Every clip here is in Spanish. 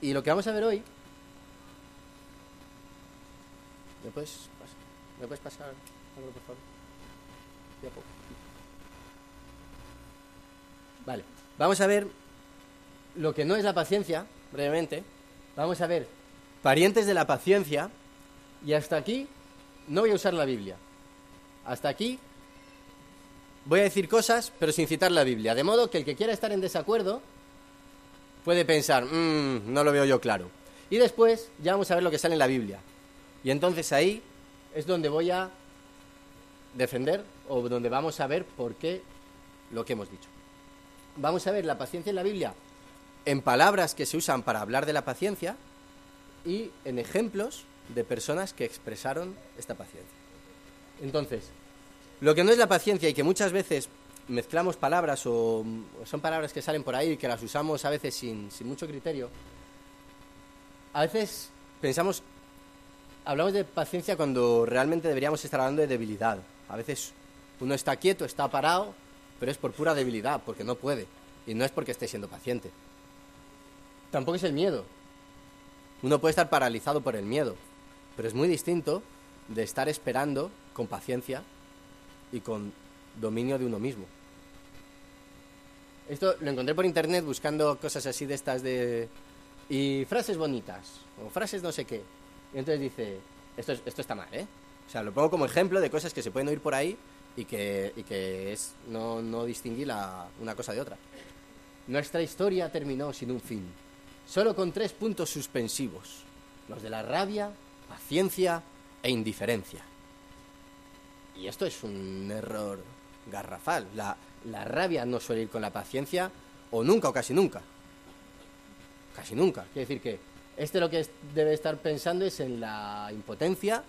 Y lo que vamos a ver hoy... ¿Me puedes, pas- ¿me puedes pasar por favor? Ya poco. Vale, vamos a ver lo que no es la paciencia, brevemente. Vamos a ver parientes de la paciencia. Y hasta aquí no voy a usar la Biblia. Hasta aquí voy a decir cosas, pero sin citar la Biblia. De modo que el que quiera estar en desacuerdo puede pensar, "Mm, no lo veo yo claro. Y después ya vamos a ver lo que sale en la Biblia. Y entonces ahí es donde voy a defender o donde vamos a ver por qué lo que hemos dicho. Vamos a ver la paciencia en la Biblia en palabras que se usan para hablar de la paciencia y en ejemplos de personas que expresaron esta paciencia. Entonces, lo que no es la paciencia y que muchas veces mezclamos palabras o, son palabras que salen por ahí y que las usamos a veces sin, sin mucho criterio, a veces pensamos, hablamos de paciencia cuando realmente deberíamos estar hablando de debilidad. A veces uno está quieto, está parado, pero es por pura debilidad, porque no puede. Y no es porque esté siendo paciente. Tampoco es el miedo. Uno puede estar paralizado por el miedo, pero es muy distinto de estar esperando con paciencia y con dominio de uno mismo. Esto lo encontré por internet buscando cosas así de estas de... y frases bonitas, o frases no sé qué. Y entonces dice, esto, es- esto está mal, ¿eh? O sea, lo pongo como ejemplo de cosas que se pueden oír por ahí y que, y que es no, no distinguir la, una cosa de otra. Nuestra historia terminó sin un fin, solo con tres puntos suspensivos, los de la rabia, paciencia e indiferencia. Y esto es un error garrafal. La, la rabia no suele ir con la paciencia, o nunca, o casi nunca. Casi nunca. Quiere decir que este lo que debe estar pensando es en la impotencia,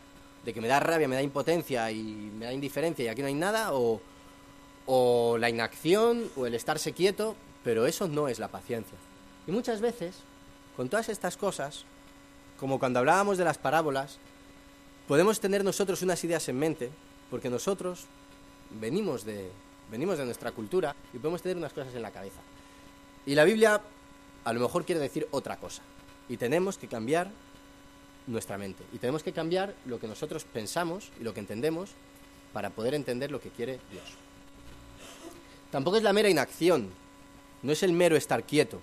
de que me da rabia, me da impotencia y me da indiferencia y aquí no hay nada, o, o la inacción, o el estarse quieto, pero eso no es la paciencia. Y muchas veces, con todas estas cosas, como cuando hablábamos de las parábolas, podemos tener nosotros unas ideas en mente, porque nosotros venimos de, venimos de nuestra cultura y podemos tener unas cosas en la cabeza. Y la Biblia a lo mejor quiere decir otra cosa. Y tenemos que cambiar nuestra mente. Y tenemos que cambiar lo que nosotros pensamos y lo que entendemos para poder entender lo que quiere Dios. Tampoco es la mera inacción, no es el mero estar quieto,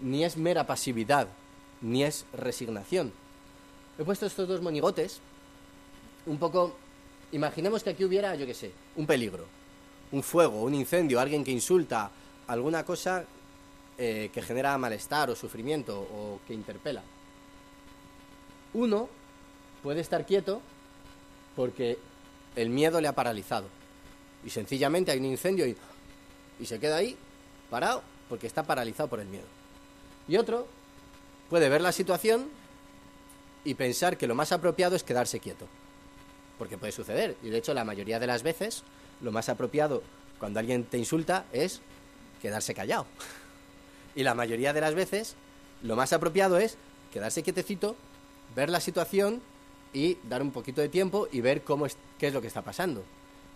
ni es mera pasividad, ni es resignación. He puesto estos dos monigotes un poco... Imaginemos que aquí hubiera, yo qué sé, un peligro, un fuego, un incendio, alguien que insulta, alguna cosa eh, que genera malestar o sufrimiento o que interpela. Uno puede estar quieto porque el miedo le ha paralizado. Y sencillamente hay un incendio y, y se queda ahí parado porque está paralizado por el miedo. Y otro puede ver la situación y pensar que lo más apropiado es quedarse quieto. Porque puede suceder. Y de hecho la mayoría de las veces lo más apropiado cuando alguien te insulta es quedarse callado. Y la mayoría de las veces lo más apropiado es quedarse quietecito, ver la situación y dar un poquito de tiempo y ver cómo es, qué es lo que está pasando.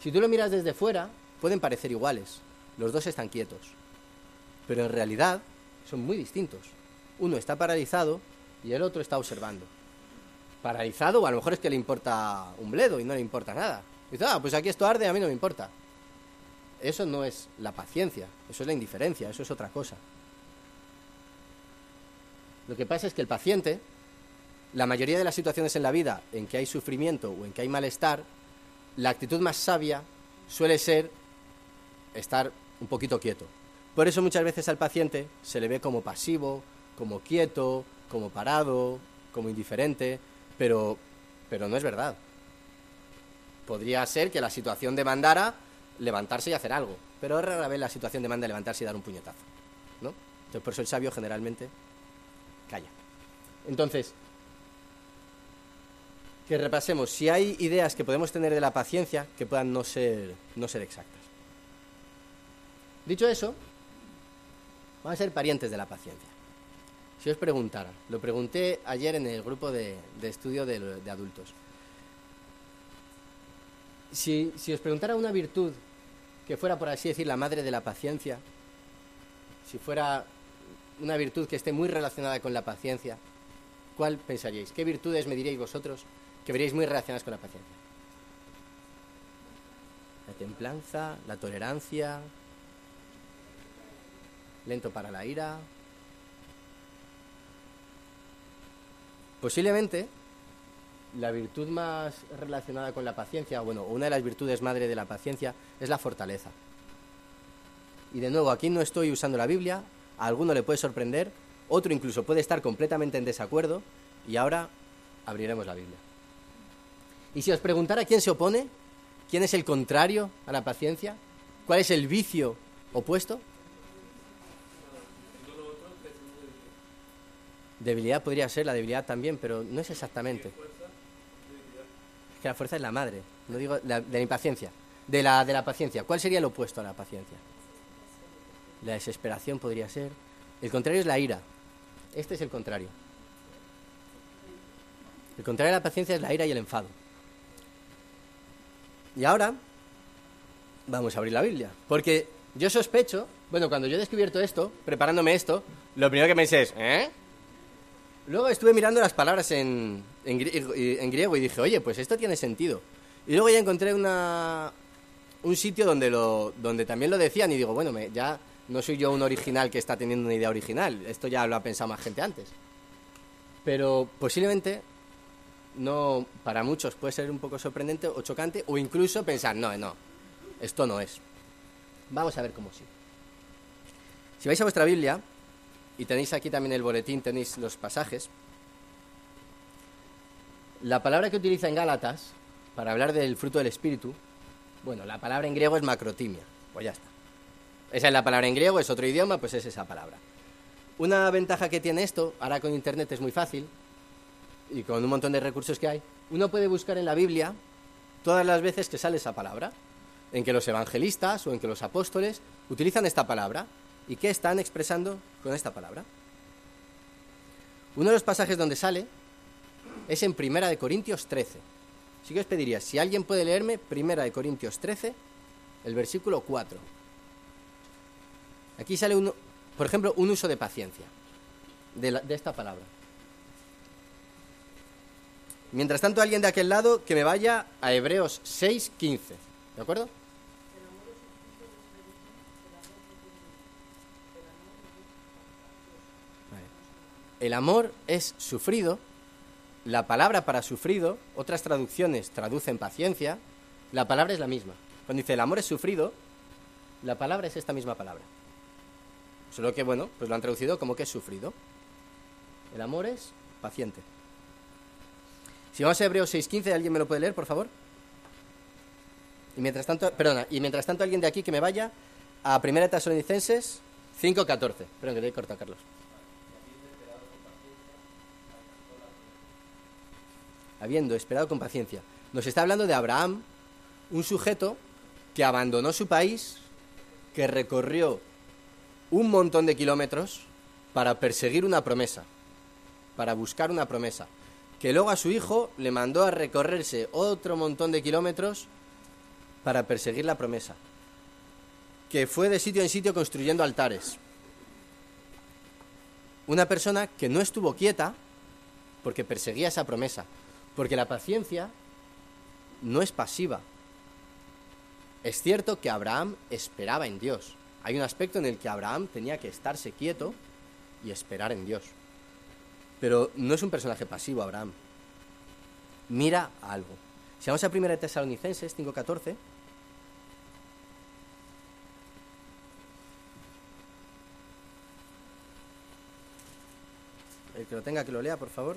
Si tú lo miras desde fuera, pueden parecer iguales. Los dos están quietos. Pero en realidad son muy distintos. Uno está paralizado y el otro está observando. Paralizado o a lo mejor es que le importa un bledo y no le importa nada. Dice, ah, pues aquí esto arde, a mí no me importa. Eso no es la paciencia, eso es la indiferencia, eso es otra cosa. Lo que pasa es que el paciente, la mayoría de las situaciones en la vida en que hay sufrimiento o en que hay malestar, la actitud más sabia suele ser estar un poquito quieto. Por eso muchas veces al paciente se le ve como pasivo, como quieto, como parado, como indiferente, pero, pero no es verdad. Podría ser que la situación demandara levantarse y hacer algo, pero rara vez la situación demanda levantarse y dar un puñetazo, ¿no? Entonces por eso el sabio generalmente calla. Entonces, que repasemos si hay ideas que podemos tener de la paciencia que puedan no ser, no ser exactas. Dicho eso, vamos a ser parientes de la paciencia. Si os preguntara, lo pregunté ayer en el grupo de, estudio de, de adultos. Si, si os preguntara una virtud que fuera, por así decir, la madre de la paciencia, si fuera una virtud que esté muy relacionada con la paciencia, ¿cuál pensaríais? ¿Qué virtudes me diríais vosotros que veríais muy relacionadas con la paciencia? La templanza, la tolerancia, lento para la ira. Posiblemente la virtud más relacionada con la paciencia, bueno, una de las virtudes madre de la paciencia es la fortaleza. Y de nuevo, aquí no estoy usando la Biblia, a alguno le puede sorprender, otro incluso puede estar completamente en desacuerdo, y ahora abriremos la Biblia. Y si os preguntara quién se opone, quién es el contrario a la paciencia, cuál es el vicio opuesto, debilidad podría ser la debilidad también, pero no es exactamente. Es que la fuerza es la madre, no digo de la impaciencia, de la, de la paciencia. ¿Cuál sería el opuesto a la paciencia? La desesperación podría ser. El contrario es la ira. Este es el contrario. El contrario a la paciencia es la ira y el enfado. Y ahora vamos a abrir la Biblia. Porque yo sospecho, bueno, cuando yo he descubierto esto, preparándome esto, lo primero que pensé es, ¿eh? Luego estuve mirando las palabras en, en, griego y dije, oye, pues esto tiene sentido. Y luego ya encontré una, un sitio donde, lo, también lo decían y digo, bueno, me, ya no soy yo un original que está teniendo una idea original, esto ya lo ha pensado más gente antes. Pero posiblemente no para muchos puede ser un poco sorprendente o chocante o incluso pensar, no, no, esto no es. Vamos a ver cómo sí. Si vais a vuestra Biblia y tenéis aquí también el boletín, tenéis los pasajes, la palabra que utiliza en Gálatas para hablar del fruto del Espíritu, bueno, la palabra en griego es macrotimia, pues ya está. Esa es la palabra en griego, es otro idioma, pues es esa palabra. Una ventaja que tiene esto, ahora con Internet es muy fácil, y con un montón de recursos que hay, uno puede buscar en la Biblia todas las veces que sale esa palabra, en que los evangelistas o en que los apóstoles utilizan esta palabra y qué están expresando con esta palabra. Uno de los pasajes donde sale es en Primera de Corintios 13. Así que os pediría, si alguien puede leerme Primera de Corintios 13, el versículo 4. Aquí sale, uno, por ejemplo, un uso de paciencia de, de esta palabra. Mientras tanto, alguien de aquel lado que me vaya a Hebreos 6, 15. ¿De acuerdo? El amor es sufrido. La palabra para sufrido, otras traducciones traducen paciencia. La palabra es la misma. Cuando dice el amor es sufrido, la palabra es esta misma palabra. Solo que, bueno, pues lo han traducido como que es sufrido. El amor es paciente. Si vamos a Hebreos 6.15, ¿alguien me lo puede leer, por favor? Y mientras tanto, perdona, y mientras tanto alguien de aquí que me vaya a 1 Tesalonicenses 5.14. Perdón, que te he cortado, Carlos. Habiendo esperado con paciencia. Nos está hablando de Abraham, un sujeto que abandonó su país, que recorrió un montón de kilómetros para perseguir una promesa, para buscar una promesa, que luego a su hijo le mandó a recorrerse otro montón de kilómetros para perseguir la promesa, que fue de sitio en sitio construyendo altares. Una persona que no estuvo quieta porque perseguía esa promesa, porque la paciencia no es pasiva. Es cierto que Abraham esperaba en Dios, hay un aspecto en el que Abraham tenía que estarse quieto y esperar en Dios. Pero no es un personaje pasivo, Abraham. Mira algo. Si vamos a 1 Tesalonicenses 5.14, el que lo tenga que lo lea, por favor.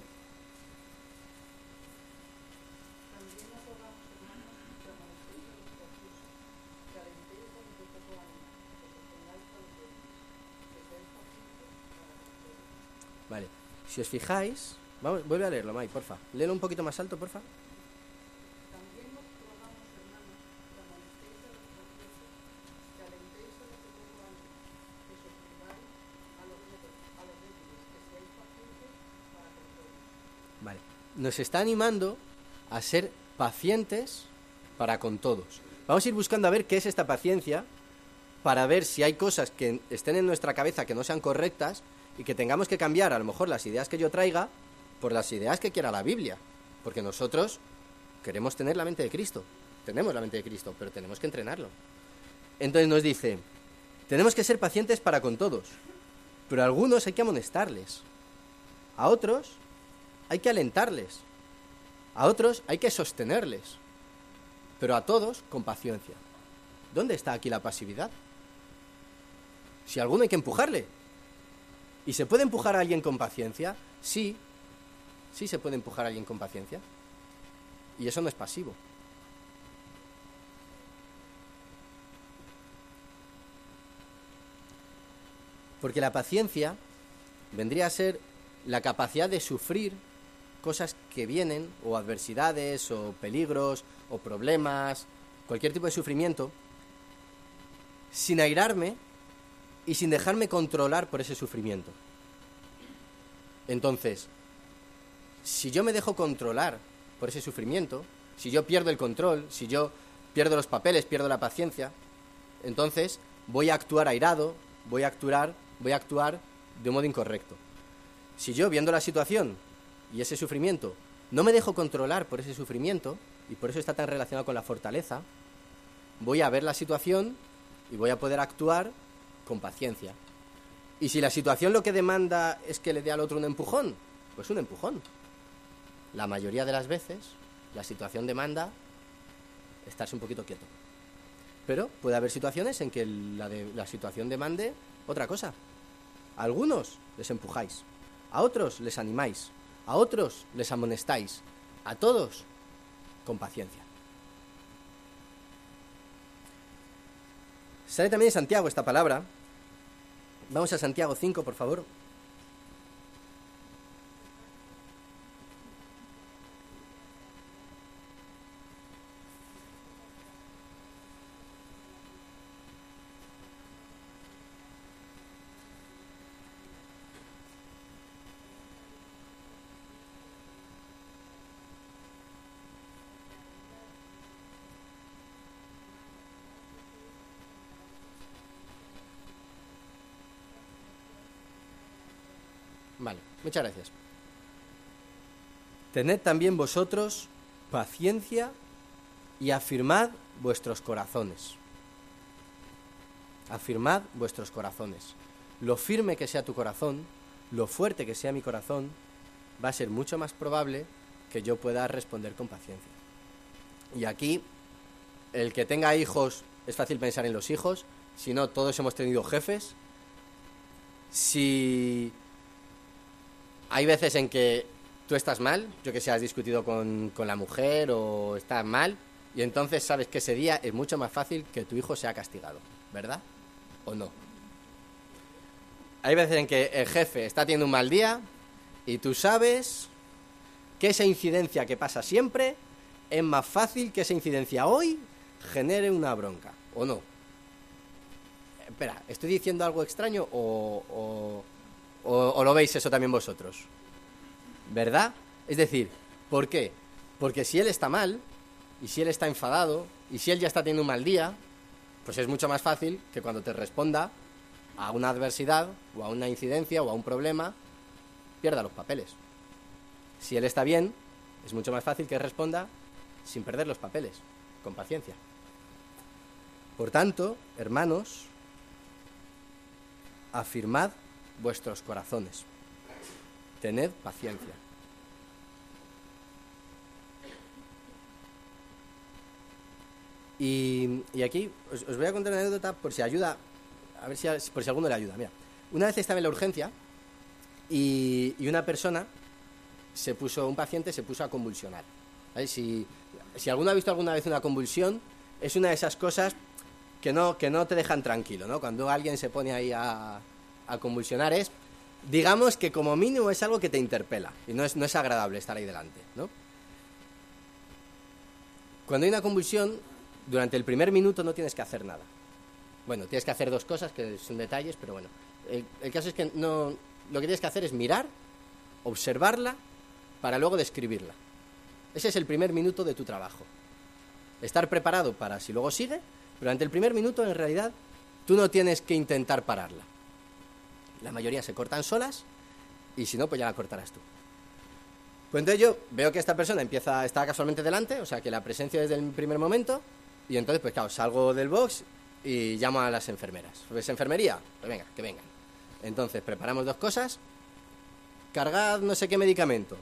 Si os fijáis, vamos, vuelve a leerlo, May, porfa. Léelo un poquito más alto, porfa. Vale. Nos está animando a ser pacientes para con todos. Vamos a ir buscando a ver qué es esta paciencia para ver si hay cosas que estén en nuestra cabeza que no sean correctas y que tengamos que cambiar a lo mejor las ideas que yo traiga por las ideas que quiera la Biblia. Porque nosotros queremos tener la mente de Cristo. Tenemos la mente de Cristo, pero tenemos que entrenarlo. Entonces nos dice, tenemos que ser pacientes para con todos, pero a algunos hay que amonestarles. A otros hay que alentarles. A otros hay que sostenerles. Pero a todos con paciencia. ¿Dónde está aquí la pasividad? Si alguno hay que empujarle. ¿Y se puede empujar a alguien con paciencia? Sí. Sí se puede empujar a alguien con paciencia. Y eso no es pasivo. Porque la paciencia vendría a ser la capacidad de sufrir cosas que vienen, o adversidades, o peligros, o problemas, cualquier tipo de sufrimiento, sin airarme y sin dejarme controlar por ese sufrimiento. Entonces, si yo me dejo controlar por ese sufrimiento, si yo pierdo el control, si yo pierdo los papeles, pierdo la paciencia, entonces voy a actuar airado, voy a actuar, voy a actuar de un modo incorrecto. Si yo, viendo la situación y ese sufrimiento, no me dejo controlar por ese sufrimiento, y por eso está tan relacionado con la fortaleza, voy a ver la situación y voy a poder actuar con paciencia. Y si la situación lo que demanda es que le dé al otro un empujón, pues un empujón. La mayoría de las veces la situación demanda estarse un poquito quieto. Pero puede haber situaciones en que la, situación demande otra cosa. A algunos les empujáis, a otros les animáis, a otros les amonestáis, a todos con paciencia. Sale también en Santiago esta palabra. Vamos a Santiago 5, por favor. Vale, muchas gracias. Tened también vosotros paciencia y afirmad vuestros corazones. Afirmad vuestros corazones. Lo firme que sea tu corazón, lo fuerte que sea mi corazón, va a ser mucho más probable que yo pueda responder con paciencia. Y aquí, el que tenga hijos, es fácil pensar en los hijos, si no, todos hemos tenido jefes. Si hay veces en que tú estás mal, yo que sé, has discutido con, la mujer o estás mal, y entonces sabes que ese día es mucho más fácil que tu hijo sea castigado, ¿verdad? ¿O no? Hay veces en que el jefe está teniendo un mal día y tú sabes que esa incidencia que pasa siempre es más fácil que esa incidencia hoy genere una bronca, ¿o no? Espera, ¿estoy diciendo algo extraño o ¿O, lo veis eso también vosotros? ¿Verdad? Es decir, ¿por qué? Porque si él está mal, y si él está enfadado, y si él ya está teniendo un mal día, pues es mucho más fácil que cuando te responda a una adversidad, o a una incidencia, o a un problema, pierda los papeles. Si él está bien, es mucho más fácil que responda sin perder los papeles, con paciencia. Por tanto, hermanos, afirmad vuestros corazones. Tened paciencia. Y, aquí os, voy a contar una anécdota por si ayuda, a ver si por si alguno le ayuda. Mira, una vez estaba en la urgencia y, una persona se puso, un paciente se puso a convulsionar. Si, si alguno ha visto alguna vez una convulsión, es una de esas cosas que no, que no te dejan tranquilo, ¿no? Cuando alguien se pone ahí a, a convulsionar es, digamos que como mínimo es algo que te interpela y no es, no es agradable estar ahí delante. Cuando hay una convulsión, durante el primer minuto no tienes que hacer nada. Bueno, tienes que hacer dos cosas que son detalles, pero bueno. El, caso es que no, lo que tienes que hacer es mirar, observarla, para luego describirla. Ese es el primer minuto de tu trabajo. Estar preparado para si luego sigue, durante el primer minuto en realidad tú no tienes que intentar pararla. La mayoría se cortan solas y si no, pues ya la cortarás tú. Pues entonces yo veo que esta persona empieza, está casualmente delante, o sea que la presencia desde el primer momento, y entonces, pues claro, salgo del box y llamo a las enfermeras. Pues enfermería, pues venga, que vengan. Entonces preparamos dos cosas, cargad no sé qué medicamento.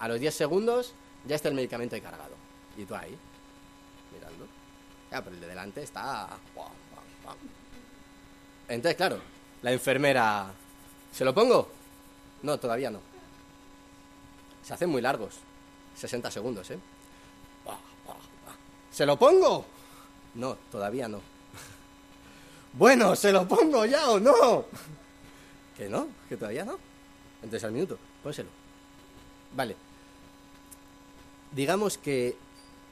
A los 10 segundos ya está el medicamento cargado. Y tú ahí, mirando. Ya, pero el de delante está... Entonces, claro, la enfermera... ¿Se lo pongo? No, todavía no. Se hacen muy largos. 60 segundos, ¿eh? ¿Se lo pongo? No, todavía no. Bueno, ¿se lo pongo ya o no? Que no, que todavía no. Entonces al minuto, pónselo. Vale. Digamos que,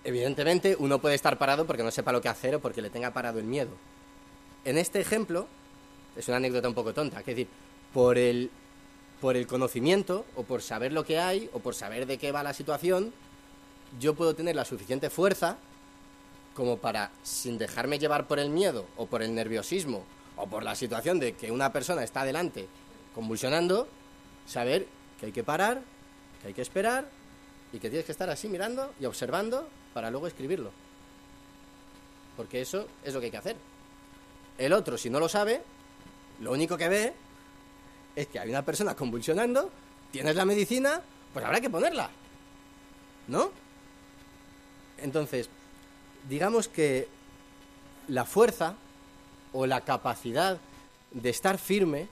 evidentemente, uno puede estar parado porque no sepa lo que hacer o porque le tenga parado el miedo. En este ejemplo, es una anécdota un poco tonta, es decir, por el, por el conocimiento o por saber lo que hay o por saber de qué va la situación, yo puedo tener la suficiente fuerza como para, sin dejarme llevar por el miedo o por el nerviosismo o por la situación de que una persona está delante convulsionando, saber que hay que parar, que hay que esperar y que tienes que estar así mirando y observando para luego escribirlo. Porque eso es lo que hay que hacer. El otro, si no lo sabe, lo único que ve es que hay una persona convulsionando, tienes la medicina, pues habrá que ponerla. ¿No? Entonces, digamos que la fuerza o la capacidad de estar firme,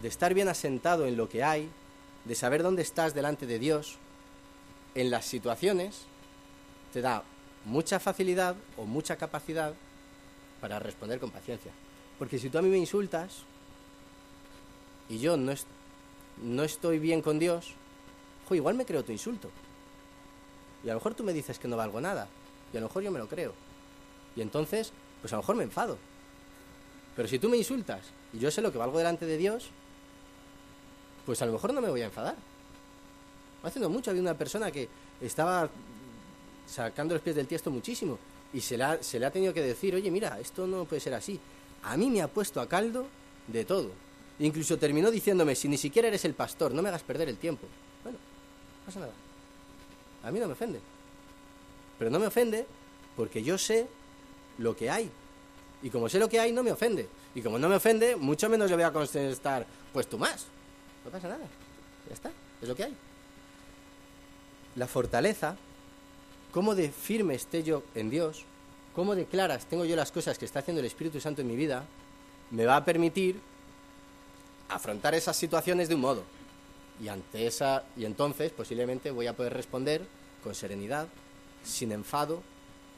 de estar bien asentado en lo que hay, de saber dónde estás delante de Dios, en las situaciones, te da mucha facilidad o mucha capacidad para responder con paciencia. Porque si tú a mí me insultas y yo no, no estoy bien con Dios, igual me creo tu insulto. Y a lo mejor tú me dices que no valgo nada. Y a lo mejor yo me lo creo. Y entonces, pues a lo mejor me enfado. Pero si tú me insultas y yo sé lo que valgo delante de Dios, pues a lo mejor no me voy a enfadar. Haciendo mucho había una persona que estaba sacando los pies del tiesto muchísimo y se le, ha, se le ha tenido que decir, oye, mira, esto no puede ser así. A mí me ha puesto a caldo de todo. Incluso terminó diciéndome, si ni siquiera eres el pastor, no me hagas perder el tiempo. Bueno, no pasa nada. A mí no me ofende. Pero no me ofende porque yo sé lo que hay. Y como sé lo que hay, no me ofende. Y como no me ofende, mucho menos yo voy a contestar, pues tú más. No pasa nada. Ya está. Es lo que hay. La fortaleza, cómo de firme esté yo en Dios, cómo de claras tengo yo las cosas que está haciendo el Espíritu Santo en mi vida, me va a permitir afrontar esas situaciones de un modo. Y ante esa y entonces posiblemente voy a poder responder con serenidad, sin enfado,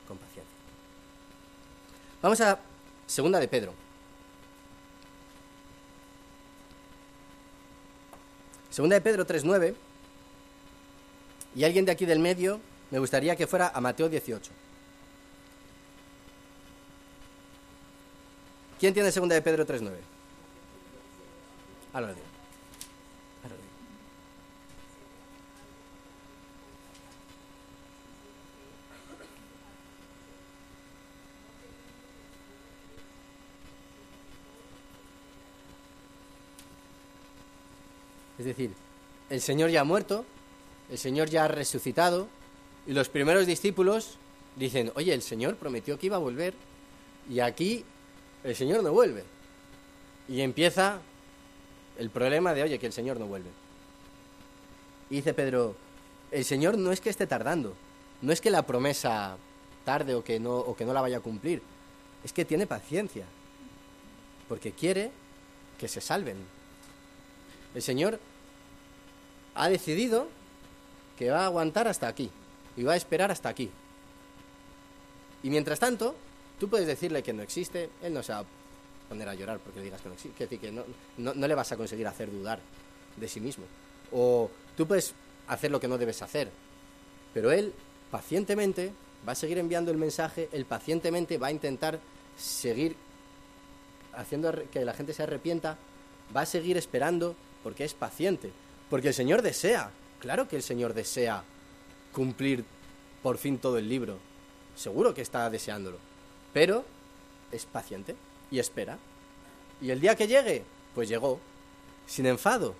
con paciencia. Vamos a segunda de Pedro. Segunda de Pedro 3.9. Y alguien de aquí del medio me gustaría que fuera a Mateo 18. ¿Quién tiene segunda de Pedro 3.9? Ahora lo digo. Es decir, el Señor ya ha muerto, el Señor ya ha resucitado, y los primeros discípulos dicen, oye, el Señor prometió que iba a volver, y aquí el Señor no vuelve. Y empieza el problema de, oye, que el Señor no vuelve. Y dice Pedro, el Señor no es que esté tardando, no es que la promesa tarde o que no, o que no la vaya a cumplir, es que tiene paciencia, porque quiere que se salven. El Señor ha decidido que va a aguantar hasta aquí y va a esperar hasta aquí. Y mientras tanto, tú puedes decirle que no existe, él no se va poner a llorar porque digas que no existe, que, que no, le vas a conseguir hacer dudar de sí mismo. O tú puedes hacer lo que no debes hacer, pero él pacientemente va a seguir enviando el mensaje, él pacientemente va a intentar seguir haciendo que la gente se arrepienta, va a seguir esperando porque es paciente, porque el Señor desea, claro que el Señor desea cumplir por fin todo el libro. Seguro que está deseándolo. Pero es paciente y espera. Y el día que llegue, pues llegó, sin enfado.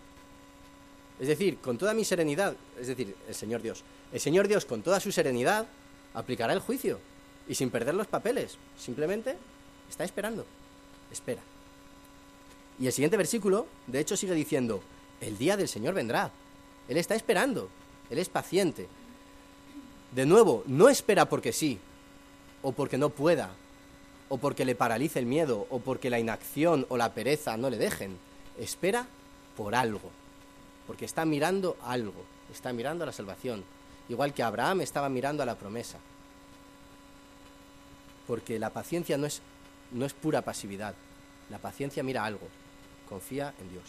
Es decir, con toda mi serenidad, es decir, el Señor Dios. El Señor Dios, con toda su serenidad, aplicará el juicio y sin perder los papeles. Simplemente está esperando. Espera. Y el siguiente versículo, de hecho, sigue diciendo, el día del Señor vendrá. Él está esperando. Él es paciente. De nuevo, no espera porque sí, o porque no pueda, o porque le paralice el miedo, o porque la inacción o la pereza no le dejen. Espera por algo, porque está mirando algo, está mirando a la salvación, igual que Abraham estaba mirando a la promesa. Porque la paciencia no es, no es pura pasividad, la paciencia mira algo, confía en Dios.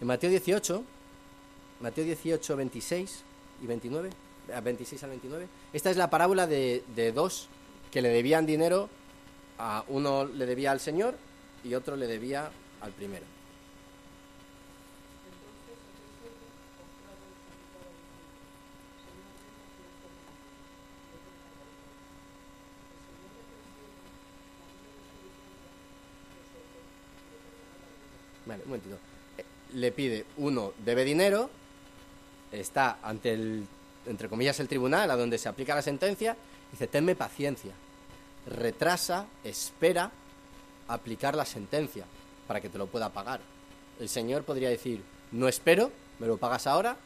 En Mateo 18, Mateo 18, 26 y 29, 26 al 29, esta es la parábola de, de dos que le debían dinero, a uno le debía al Señor y otro le debía al primero. Vale, un momentito. Eh, Le pide, uno debe dinero, está ante el, entre comillas, el tribunal, a donde se aplica la sentencia, dice, tenme paciencia. Retrasa, espera aplicar la sentencia para que te lo pueda pagar. El señor podría decir, no espero, me lo pagas ahora,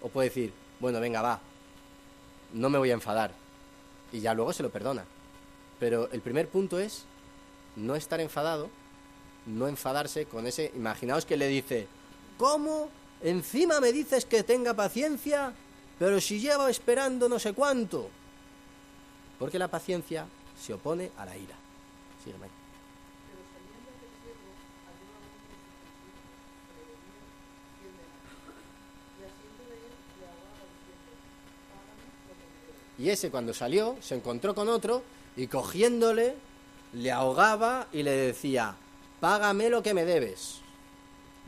o puede decir, bueno, venga, va, no me voy a enfadar, y ya luego se lo perdona. Pero el primer punto es no estar enfadado, no enfadarse con ese, imaginaos que le dice, ¿cómo? Encima me dices que tenga paciencia, pero si llevo esperando no sé cuánto. Porque la paciencia se opone a la ira. Sígueme. Y ese cuando salió se encontró con otro y cogiéndole le ahogaba y le decía, págame lo que me debes.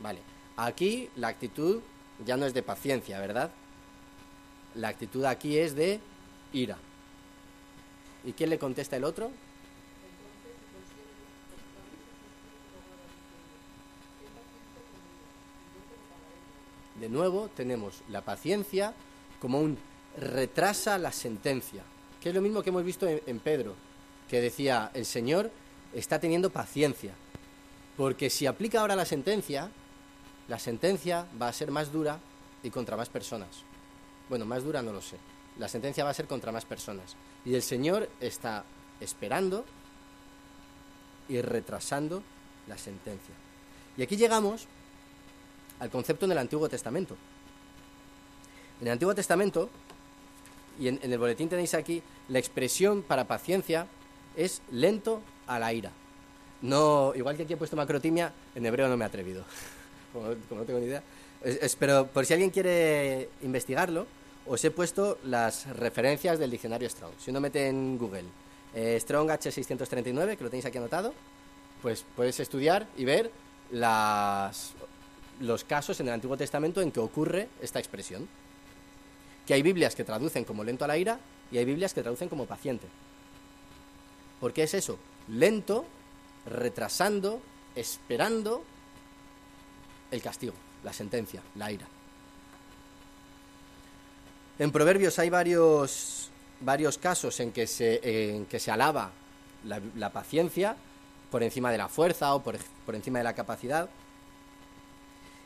Vale, aquí la actitud ya no es de paciencia, ¿verdad? La actitud aquí es de ira. ¿Y quién le contesta el otro? De nuevo tenemos la paciencia como un retrasa la sentencia, que es lo mismo que hemos visto en, en Pedro, que decía, el Señor está teniendo paciencia, porque si aplica ahora la sentencia, la sentencia va a ser más dura y contra más personas. Bueno, más dura no lo sé. La sentencia va a ser contra más personas. Y el Señor está esperando y retrasando la sentencia. Y aquí llegamos al concepto en el Antiguo Testamento. En el Antiguo Testamento, y en, el boletín tenéis aquí, la expresión para paciencia es lento a la ira. No, igual que aquí he puesto macrotimia, en hebreo no me he atrevido. como, no tengo ni idea. Es- pero por si alguien quiere investigarlo, os he puesto las referencias del diccionario Strong. Si uno mete en Google eh, Strong H639, que lo tenéis aquí anotado, pues puedes estudiar y ver las, los casos en el Antiguo Testamento en que ocurre esta expresión. Que hay Biblias que traducen como lento a la ira y hay Biblias que traducen como paciente. ¿Por qué es eso? Lento, retrasando, esperando el castigo, la sentencia, la ira. En Proverbios hay varios, varios casos en que se, en que se alaba la, paciencia por encima de la fuerza o por, por encima de la capacidad.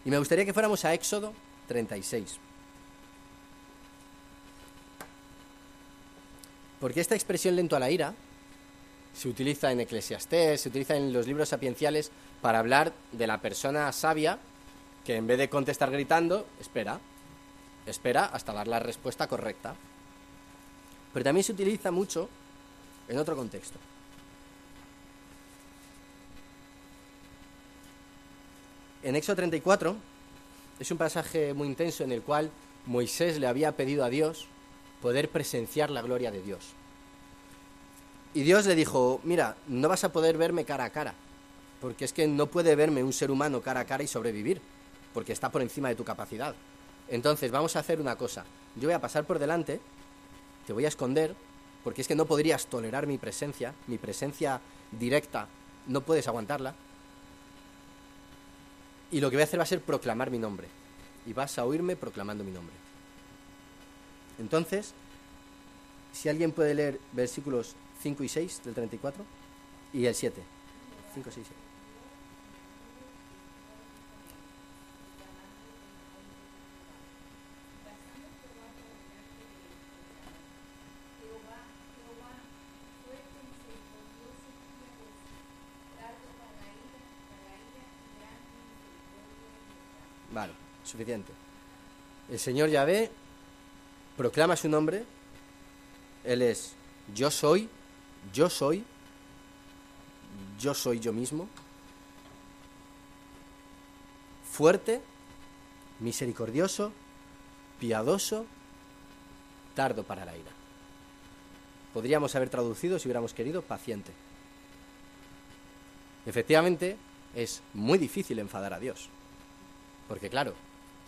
Y me gustaría que fuéramos a Éxodo 36. Porque esta expresión lento a la ira se utiliza en Eclesiastés, se utiliza en los libros sapienciales para hablar de la persona sabia que en vez de contestar gritando, espera, espera hasta dar la respuesta correcta. Pero también se utiliza mucho en otro contexto. En Éxodo 34 es un pasaje muy intenso en el cual Moisés le había pedido a Dios poder presenciar la gloria de Dios. Y Dios le dijo, mira, no vas a poder verme cara a cara, porque es que no puede verme un ser humano cara a cara y sobrevivir, porque está por encima de tu capacidad. Entonces vamos a hacer una cosa, yo voy a pasar por delante, te voy a esconder porque es que no podrías tolerar mi presencia, mi presencia directa, no puedes aguantarla. Y lo que voy a hacer va a ser proclamar mi nombre. Y vas a oírme proclamando mi nombre. Entonces, si alguien puede leer versículos 5 y 6 del 34 y el 7. 5, 6, 7. Vale, El Señor Yahvé proclama su nombre. Él es yo soy, yo soy, yo soy yo mismo. Fuerte, misericordioso, piadoso, tardo para la ira. Podríamos haber traducido, si hubiéramos querido, paciente. Efectivamente, es muy difícil enfadar a Dios. Porque claro,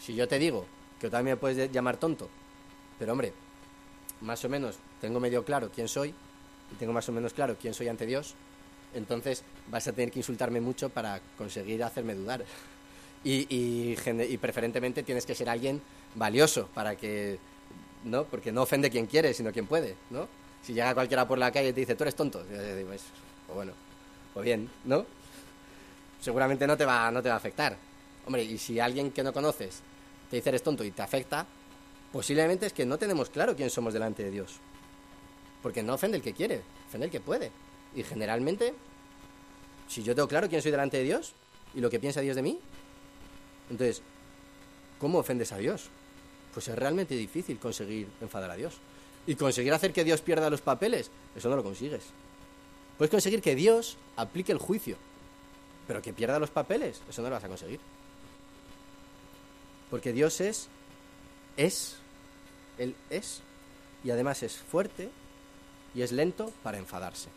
si yo te digo que también me puedes llamar tonto, pero hombre, más o menos tengo medio claro quién soy y tengo más o menos claro quién soy ante Dios, entonces vas a tener que insultarme mucho para conseguir hacerme dudar. Y, y, preferentemente tienes que ser alguien valioso para que, ¿no? Porque no ofende quien quiere, sino quien puede, ¿no? Si llega cualquiera por la calle y te dice, tú eres tonto, yo digo, pues, pues bueno, pues bien, ¿no? Seguramente no te va, no te va a afectar. Hombre, y si alguien que no conoces te dice eres tonto y te afecta, posiblemente es que no tenemos claro quién somos delante de Dios. Porque no ofende el que quiere, ofende el que puede. Y generalmente, si yo tengo claro quién soy delante de Dios y lo que piensa Dios de mí, entonces, ¿cómo ofendes a Dios? Pues es realmente difícil conseguir enfadar a Dios. Y conseguir hacer que Dios pierda los papeles, eso no lo consigues. Puedes conseguir que Dios aplique el juicio, pero que pierda los papeles, eso no lo vas a conseguir. Porque Dios es, es, Él es, y además es fuerte y es lento para enfadarse.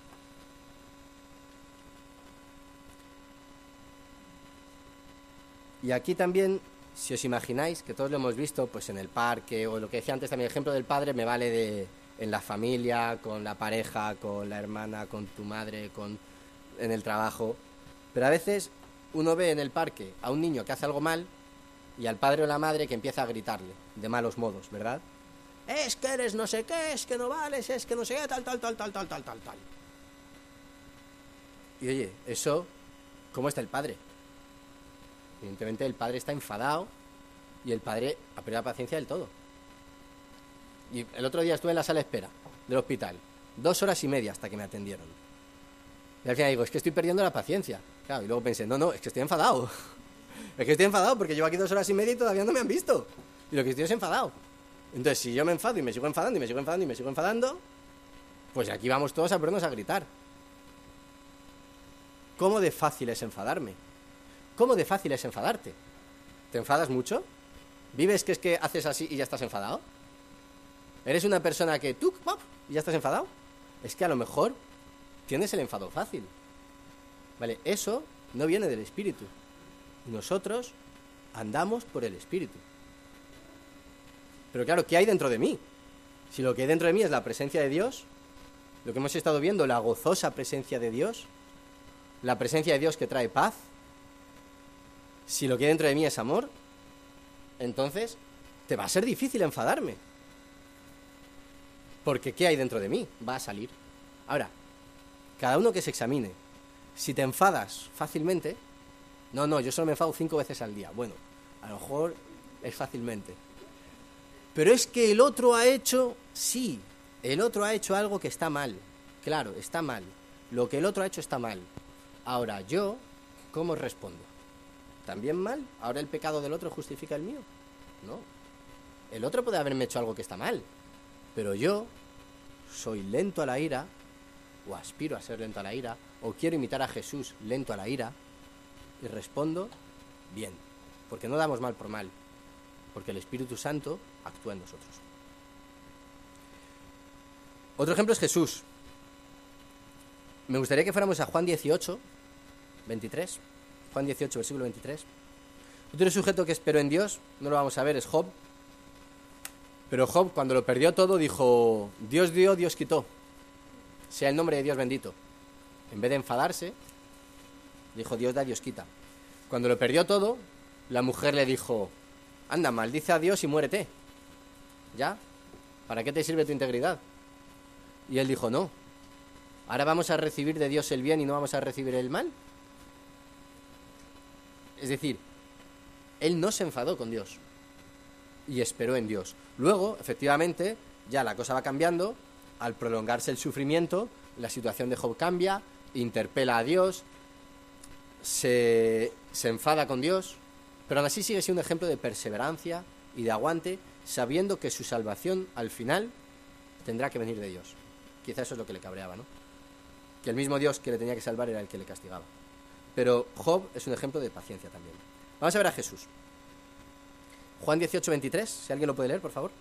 Y aquí también, si os imagináis, que todos lo hemos visto, pues en el parque, o lo que decía antes también, el ejemplo del padre me vale de en la familia, con la pareja, con la hermana, con tu madre, con en el trabajo. Pero a veces uno ve en el parque a un niño que hace algo mal y al padre o la madre que empieza a gritarle de malos modos, ¿verdad? Es que eres no sé qué, es que no vales, es que no sé qué, tal, tal, tal, tal, tal, tal, tal, tal. Y oye, eso, ¿cómo está el padre? Evidentemente el padre está enfadado y el padre ha perdido la paciencia del todo. Y el otro día estuve en la sala de espera del hospital, dos horas y media hasta que me atendieron. Y al final digo, es que estoy perdiendo la paciencia. Claro, y luego pensé, no, no, es que estoy enfadado. Es que estoy enfadado porque llevo aquí dos horas y media y todavía no me han visto. Y lo que estoy es enfadado. Entonces, si yo me enfado y me sigo enfadando y me sigo enfadando y me sigo enfadando, pues aquí vamos todos a ponernos a gritar. ¿Cómo de fácil es enfadarme? ¿Cómo de fácil es enfadarte? ¿Te enfadas mucho? ¿Vives que es que haces así y ya estás enfadado? ¿Eres una persona que tú, y ya estás enfadado? Es que a lo mejor tienes el enfado fácil. ¿Vale? Eso no viene del espíritu. Nosotros andamos por el Espíritu. Pero claro, ¿qué hay dentro de mí? Si lo que hay dentro de mí es la presencia de Dios, lo que hemos estado viendo, la gozosa presencia de Dios, la presencia de Dios que trae paz, si lo que hay dentro de mí es amor, entonces te va a ser difícil enfadarme. Porque ¿qué hay dentro de mí? Va a salir. Ahora, cada uno que se examine, si te enfadas fácilmente, no, no, yo solo me enfado cinco veces al día. Bueno, a lo mejor es fácilmente. Pero es que el otro ha hecho, sí, el otro ha hecho algo que está mal. Claro, está mal. Lo que el otro ha hecho está mal. Ahora, yo, ¿cómo respondo? ¿También mal? ¿Ahora el pecado del otro justifica el mío? No. El otro puede haberme hecho algo que está mal. Pero yo soy lento a la ira, o aspiro a ser lento a la ira, o quiero imitar a Jesús lento a la ira, y respondo bien, porque no damos mal por mal, porque el Espíritu Santo actúa en nosotros. Otro ejemplo es Jesús. Me gustaría que fuéramos a Juan 18, 23. Juan 18, versículo 23. Otro sujeto que espero en Dios, no lo vamos a ver, es Job. Pero Job, cuando lo perdió todo, dijo, Dios dio, Dios quitó. sea el nombre de Dios bendito. En vez de enfadarse, dijo Dios da, Dios quita. Cuando lo perdió todo, la mujer le dijo, anda, maldice a Dios y muérete. ¿Ya? ¿Para qué te sirve tu integridad? Y él dijo, no. Ahora vamos a recibir de Dios el bien y no vamos a recibir el mal. Es decir, él no se enfadó con Dios y esperó en Dios. Luego, efectivamente, ya la cosa va cambiando. Al prolongarse el sufrimiento, la situación de Job cambia, interpela a Dios, se, se enfada con Dios, pero aún así sigue siendo un ejemplo de perseverancia y de aguante, sabiendo que su salvación al final tendrá que venir de Dios. Quizá eso es lo que le cabreaba, ¿no? Que el mismo Dios que le tenía que salvar era el que le castigaba. Pero Job es un ejemplo de paciencia también. Vamos a ver a Jesús. Juan 18, 23, si alguien lo puede leer, por favor.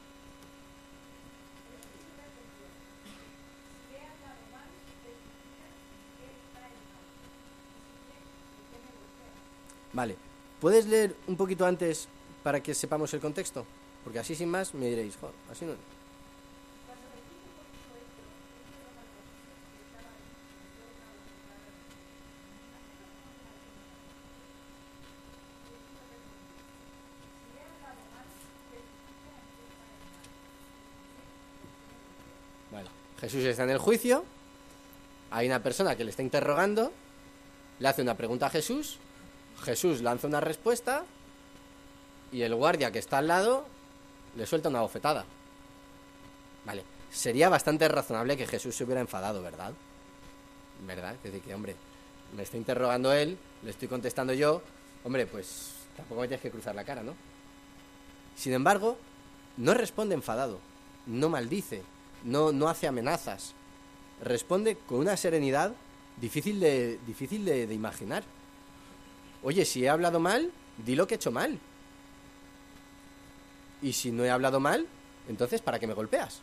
Vale. ¿Puedes leer un poquito antes para que sepamos el contexto? Porque así sin más me diréis, joder, así no. Vale. Jesús está en el juicio, hay una persona que le está interrogando, le hace una pregunta a Jesús, Jesús lanza una respuesta y el guardia que está al lado le suelta una bofetada. Vale, sería bastante razonable que Jesús se hubiera enfadado, ¿verdad? ¿Verdad? Es decir, que, hombre, me está interrogando él, le estoy contestando yo, hombre, pues tampoco me tienes que cruzar la cara, ¿no? Sin embargo, no responde enfadado, no maldice, no, no hace amenazas, responde con una serenidad difícil de, difícil de, de imaginar. Oye, si he hablado mal, di lo que he hecho mal. Y si no he hablado mal, entonces, ¿para qué me golpeas?